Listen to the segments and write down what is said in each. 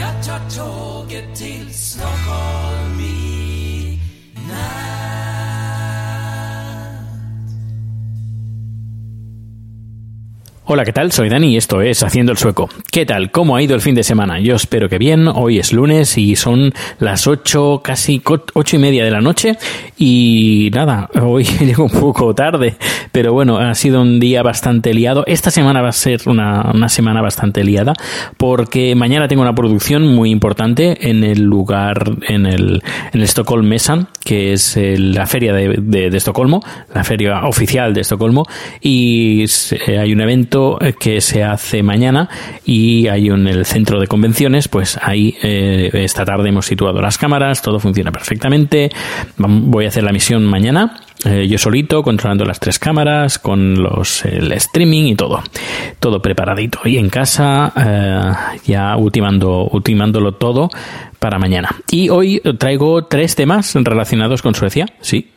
Jag tar tåget till Stockholm. Hola, ¿qué tal? Soy Dani y esto es Haciendo el Sueco. ¿Qué tal? ¿Cómo ha ido el fin de semana? Yo espero que bien. Hoy es lunes y son las 8, casi ocho y media de la noche. Y nada, hoy llego un poco tarde, pero bueno, ha sido un día bastante liado. Esta semana va a ser una, una semana bastante liada porque mañana tengo una producción muy importante en el lugar, en el, en el Stockholm Mesan, que es el- la feria de, de- Estocolmo, la feria oficial de Estocolmo. Y se- hay un evento eh, que se hace mañana y hay en el centro de convenciones, pues ahí eh, esta tarde hemos situado las cámaras, todo funciona perfectamente. Voy a hacer la misión mañana, eh, yo solito, controlando las tres cámaras, con los el streaming y todo. Todo preparadito. Y en casa, ya ultimando, ultimándolo todo para mañana. Y hoy traigo tres temas relacionados con Suecia, sí.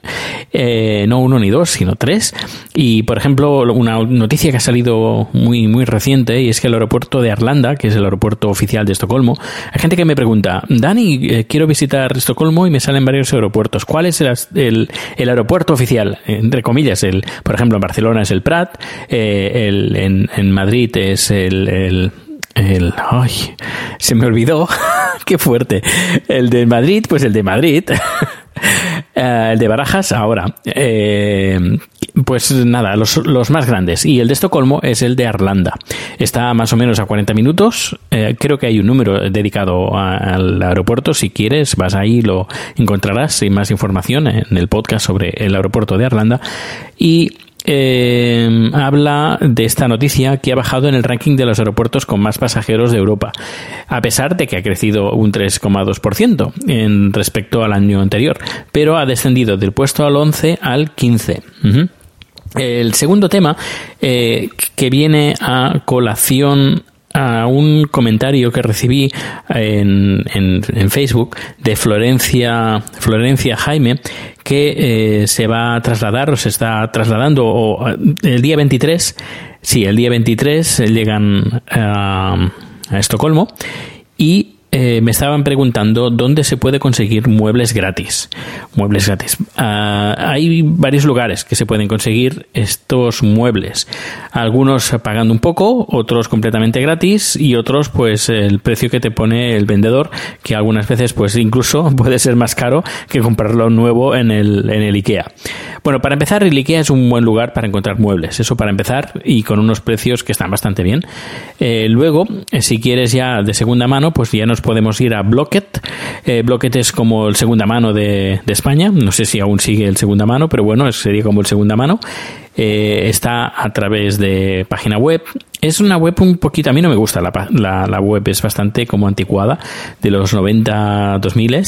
Eh, no uno ni dos, sino tres. Y, por ejemplo, una noticia que ha salido muy, muy reciente y es que el aeropuerto de Arlanda, que es el aeropuerto oficial de Estocolmo, hay gente que me pregunta, Dani, eh, quiero visitar Estocolmo y me salen varios aeropuertos. ¿Cuál es el, el- aeropuerto oficial? Entre comillas, el, por ejemplo, en Barcelona es el Prat, eh, el- en Madrid es el- el ay, se me olvidó. Qué fuerte. El de Madrid, pues el de Madrid. Eh, el de Barajas, ahora. Eh, pues nada, los, los más grandes. Y el de Estocolmo es el de Arlanda. Está más o menos a 40 minutos. Eh, creo que hay un número dedicado al aeropuerto. Si quieres, vas ahí lo encontrarás sin más información en el podcast sobre el aeropuerto de Arlanda. Y eh, habla de esta noticia que ha bajado en el ranking de los aeropuertos con más pasajeros de Europa, a pesar de que ha crecido un 3,2% en respecto al año anterior, pero ha descendido del puesto al 11 al 15. Ujú. El segundo tema eh, que viene a colación a un comentario que recibí en, en- en Facebook de Florencia, Florencia Jaime que eh, se va a trasladar o se está trasladando o, eh, el día 23, sí, el día 23 llegan a, a Estocolmo y eh, me estaban preguntando dónde se puede conseguir muebles gratis. Muebles gratis. Ah, hay varios lugares que se pueden conseguir estos muebles. Algunos pagando un poco, otros completamente gratis y otros pues el precio que te pone el vendedor, que algunas veces pues incluso puede ser más caro que comprarlo nuevo en el, en el IKEA. Bueno, para empezar, el IKEA es un buen lugar para encontrar muebles. Eso para empezar y con unos precios que están bastante bien. Eh, luego, eh, si quieres ya de segunda mano, pues ya nos podemos ir a Blocket. Eh, Blocket es como el segunda mano de, España. No sé si aún sigue el segunda mano, pero bueno, sería como el segunda mano. Eh, está a través de página web. Es una web un poquito, a mí no me gusta la, la, la web, es bastante como anticuada, de los 90, 2000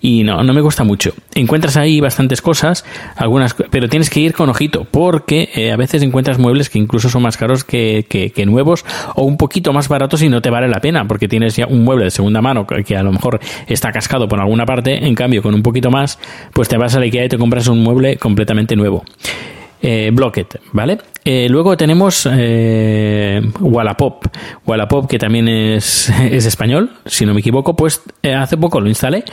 y no, no me gusta mucho. Encuentras ahí bastantes cosas, algunas, pero tienes que ir con ojito, porque eh, a veces encuentras muebles que incluso son más caros que, que- que nuevos o un poquito más baratos y no te vale la pena, porque tienes ya un mueble de segunda mano que que a lo mejor está cascado por alguna parte, en cambio con un poquito más, pues te vas a la IKEA y te compras un mueble completamente nuevo. Eh, Blocket, ¿vale? Eh, luego tenemos eh, Wallapop. Wallapop, que también es, es español, si no me equivoco, pues eh, hace poco lo instalé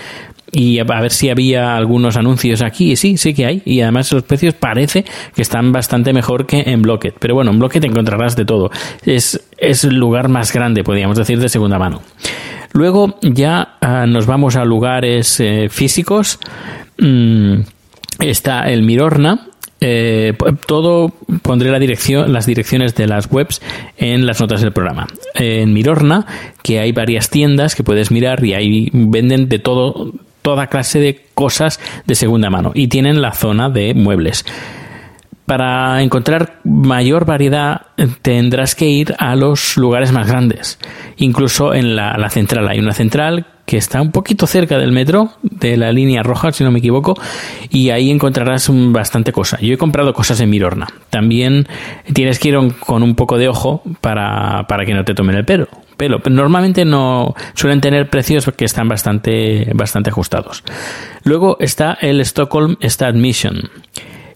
y a ver si había algunos anuncios aquí. Y sí, sí que hay. Y además los precios parece que están bastante mejor que en Blocket. Pero bueno, en Blocket encontrarás de todo. Es, es el lugar más grande, podríamos decir, de segunda mano. Luego ya ah, nos vamos a lugares físicos. Mm, está el Mirorna, eh, todo pondré las direcciones de las webs en las notas del programa. En Mirorna, que hay varias tiendas que puedes mirar y ahí venden de todo, toda clase de cosas de segunda mano y tienen la zona de muebles. Para encontrar mayor variedad tendrás que ir a los lugares más grandes. Incluso en la central hay una central que está un poquito cerca del metro, de la línea roja, si no me equivoco, y ahí encontrarás bastante cosa. Yo he comprado cosas en Mirorna. También tienes que ir con un poco de ojo para, para que no te tomen el pelo. Pelo. Normalmente no suelen tener precios que están bastante, bastante ajustados. Luego está el Stockholm Star Mission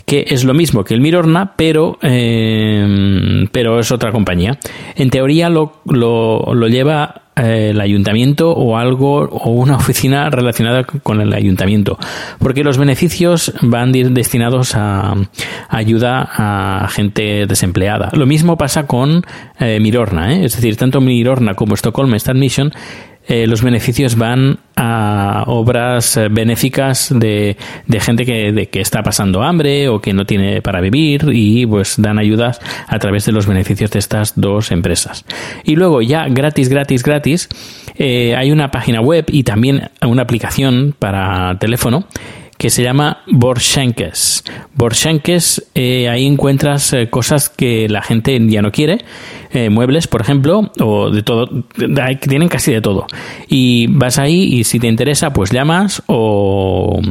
que es lo mismo que el Mirorna, pero, eh, pero es otra compañía. En teoría lo, lo, lo lleva el ayuntamiento o algo o una oficina relacionada con el ayuntamiento porque los beneficios van destinados a, ayuda a gente desempleada lo mismo pasa con eh, Mirorna ¿eh? es decir tanto Mirorna como Stockholm Star Mission eh, los beneficios van a obras eh, benéficas de, de gente que, de, que está pasando hambre o que no tiene para vivir y pues dan ayudas a través de los beneficios de estas dos empresas. Y luego ya gratis, gratis, gratis, eh, hay una página web y también una aplicación para teléfono que se llama Borschenkes. Borschenkes, eh, ahí encuentras eh, cosas que la gente ya no quiere, eh, muebles, por ejemplo, o de todo, tienen casi de todo. Y vas ahí y si te interesa, pues llamas o,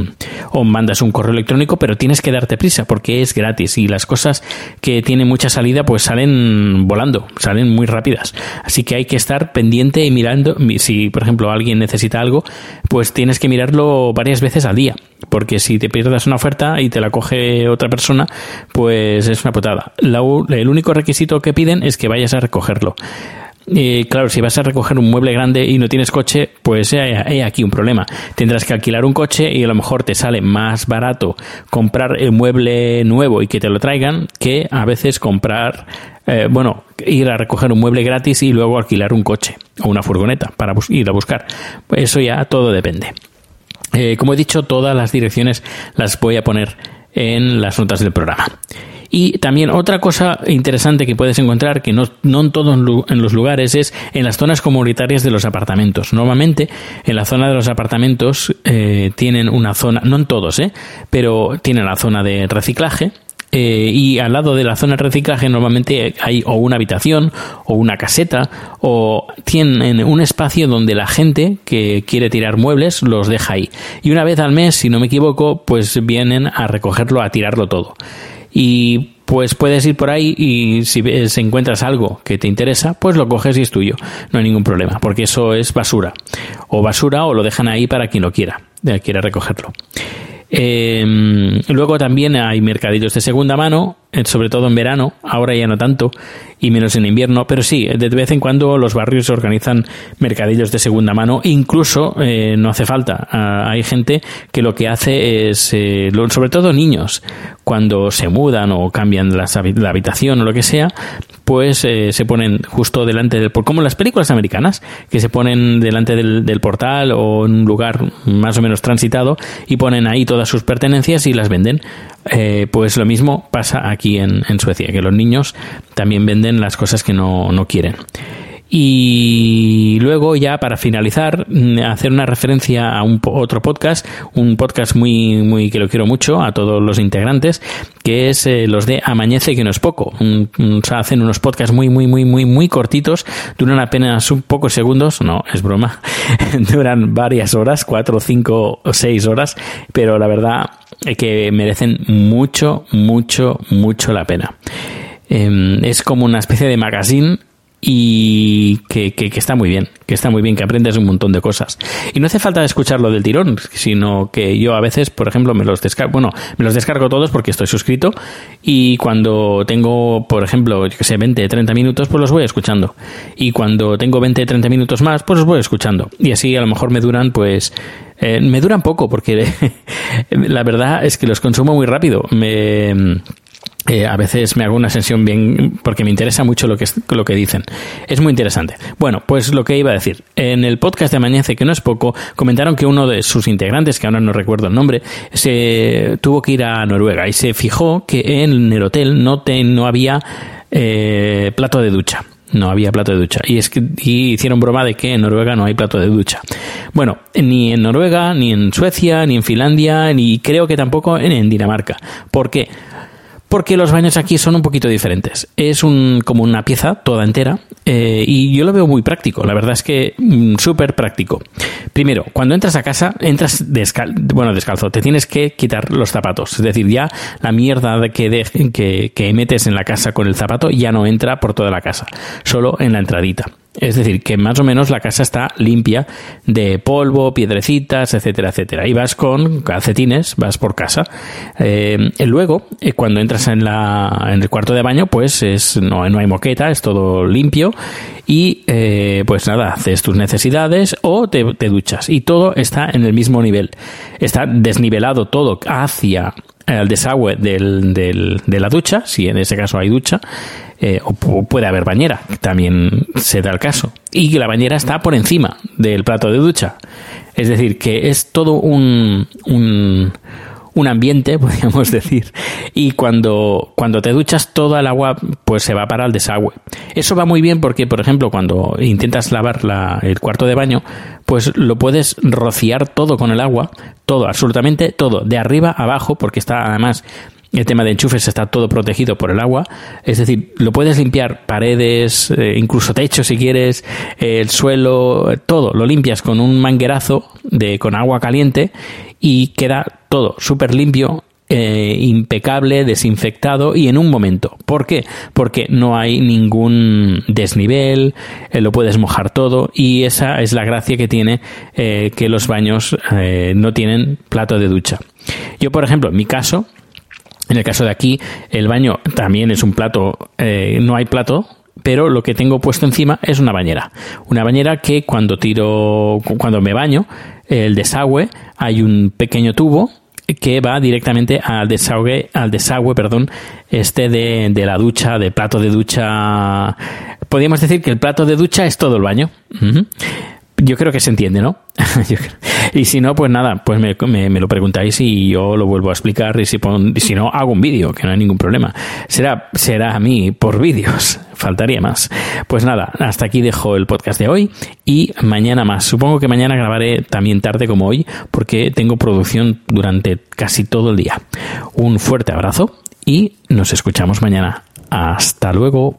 o mandas un correo electrónico, pero tienes que darte prisa porque es gratis y las cosas que tienen mucha salida, pues salen volando, salen muy rápidas. Así que hay que estar pendiente y mirando, si por ejemplo alguien necesita algo, pues tienes que mirarlo varias veces al día porque si te pierdas una oferta y te la coge otra persona, pues es una putada. el único requisito que piden es que vayas a recogerlo. Claro, si vas a recoger un mueble grande y no tienes coche, pues hay, aquí un problema. Tendrás que alquilar un coche y a lo mejor te sale más barato comprar el mueble nuevo y que te lo traigan que a veces comprar, eh, bueno, ir a recoger un mueble gratis y luego alquilar un coche o una furgoneta para ir a buscar. Eso ya todo depende. Eh, como he dicho, todas las direcciones las voy a poner en las notas del programa. Y también otra cosa interesante que puedes encontrar, que no, no en todos en los lugares, es en las zonas comunitarias de los apartamentos. Normalmente en la zona de los apartamentos eh, tienen una zona, no en todos, eh, pero tienen la zona de reciclaje eh, y al lado de la zona de reciclaje normalmente hay o una habitación o una caseta o tienen un espacio donde la gente que quiere tirar muebles los deja ahí. Y una vez al mes, si no me equivoco, pues vienen a recogerlo, a tirarlo todo. Y pues puedes ir por ahí y si ves, encuentras algo que te interesa, pues lo coges y es tuyo. No hay ningún problema, porque eso es basura. O basura o lo dejan ahí para quien lo quiera, quiera recogerlo. Eh, luego también hay mercadillos de segunda mano, eh, sobre todo en verano, ahora ya no tanto, y menos en invierno, pero sí, de vez en cuando los barrios organizan mercadillos de segunda mano, incluso eh, no hace falta. Ah, hay gente que lo que hace es, eh, sobre todo niños, cuando se mudan o cambian la, habitación o lo que sea, pues eh, se ponen justo delante del como las películas americanas que se ponen delante del, del, portal o en un lugar más o menos transitado y ponen ahí todas sus pertenencias y las venden eh, pues lo mismo pasa aquí en, en, Suecia que los niños también venden las cosas que no, no quieren y luego ya para finalizar mm, hacer una referencia a un otro podcast, un podcast muy muy que lo quiero mucho a todos los integrantes, que es eh, los de Amañece que no es poco. O sea, hacen unos podcasts muy muy muy muy muy cortitos, duran apenas un pocos segundos, no, es broma. duran varias horas, cuatro, cinco o seis horas, pero la verdad es que merecen mucho mucho mucho la pena. Eh, es como una especie de magazine y que, que, que, está muy bien, que está muy bien, que aprendes un montón de cosas. Y no hace falta escucharlo del tirón, sino que yo a veces, por ejemplo, me los descargo, bueno, me los descargo todos porque estoy suscrito y cuando tengo, por ejemplo, yo que sé, 20, 30 minutos, pues los voy escuchando. Y cuando tengo 20, 30 minutos más, pues los voy escuchando. Y así a lo mejor me duran, pues, eh, me duran poco porque la verdad es que los consumo muy rápido. Me eh, a veces me hago una sesión bien porque me interesa mucho lo que, lo que dicen. Es muy interesante. Bueno, pues lo que iba a decir. En el podcast de Amañece, que no es poco, comentaron que uno de sus integrantes, que ahora no recuerdo el nombre, se tuvo que ir a Noruega y se fijó que en el hotel no, te, no había eh, plato de ducha. No había plato de ducha. Y, es que, y hicieron broma de que en Noruega no hay plato de ducha. Bueno, ni en Noruega, ni en Suecia, ni en Finlandia, ni creo que tampoco en, en Dinamarca. ¿Por qué? Porque los baños aquí son un poquito diferentes. Es un, como una pieza toda entera eh, y yo lo veo muy práctico. La verdad es que mm, súper práctico. Primero, cuando entras a casa, entras descal bueno, descalzo. Te tienes que quitar los zapatos. Es decir, ya la mierda que, que, que metes en la casa con el zapato ya no entra por toda la casa, solo en la entradita. Es decir, que más o menos la casa está limpia de polvo, piedrecitas, etcétera, etcétera. Y vas con calcetines, vas por casa. Eh, luego, eh, cuando entras en, la, en el cuarto de baño, pues es, no, no hay moqueta, es todo limpio. Y eh, pues nada, haces tus necesidades o te, te duchas. Y todo está en el mismo nivel. Está desnivelado todo hacia el desagüe del, del, de la ducha, si en ese caso hay ducha, eh, o puede haber bañera, también se da el caso. Y que la bañera está por encima del plato de ducha. Es decir, que es todo un, un, un ambiente, podríamos decir, y cuando, cuando te duchas toda el agua pues se va para el desagüe. Eso va muy bien porque, por ejemplo, cuando intentas lavar la, el cuarto de baño, pues lo puedes rociar todo con el agua, todo, absolutamente todo, de arriba a abajo, porque está además el tema de enchufes está todo protegido por el agua. Es decir, lo puedes limpiar paredes, eh, incluso techo si quieres, el suelo, todo. Lo limpias con un manguerazo de, con agua caliente y queda todo súper limpio eh, impecable, desinfectado y en un momento. ¿Por qué? Porque no hay ningún desnivel, eh, lo puedes mojar todo y esa es la gracia que tiene eh, que los baños eh, no tienen plato de ducha. Yo, por ejemplo, en mi caso, en el caso de aquí, el baño también es un plato, eh, no hay plato, pero lo que tengo puesto encima es una bañera. Una bañera que cuando tiro, cuando me baño, el desagüe, hay un pequeño tubo que va directamente al desagüe, al desagüe, perdón, este de, de la ducha, de plato de ducha. Podríamos decir que el plato de ducha es todo el baño. Yo creo que se entiende, ¿no? y si no, pues nada, pues me, me, lo preguntáis y yo lo vuelvo a explicar y si, pon, si no, hago un vídeo, que no hay ningún problema. Será, será a mí por vídeos, faltaría más. Pues nada, hasta aquí dejo el podcast de hoy y mañana más. Supongo que mañana grabaré también tarde como hoy porque tengo producción durante casi todo el día. Un fuerte abrazo y nos escuchamos mañana. Hasta luego.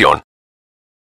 información.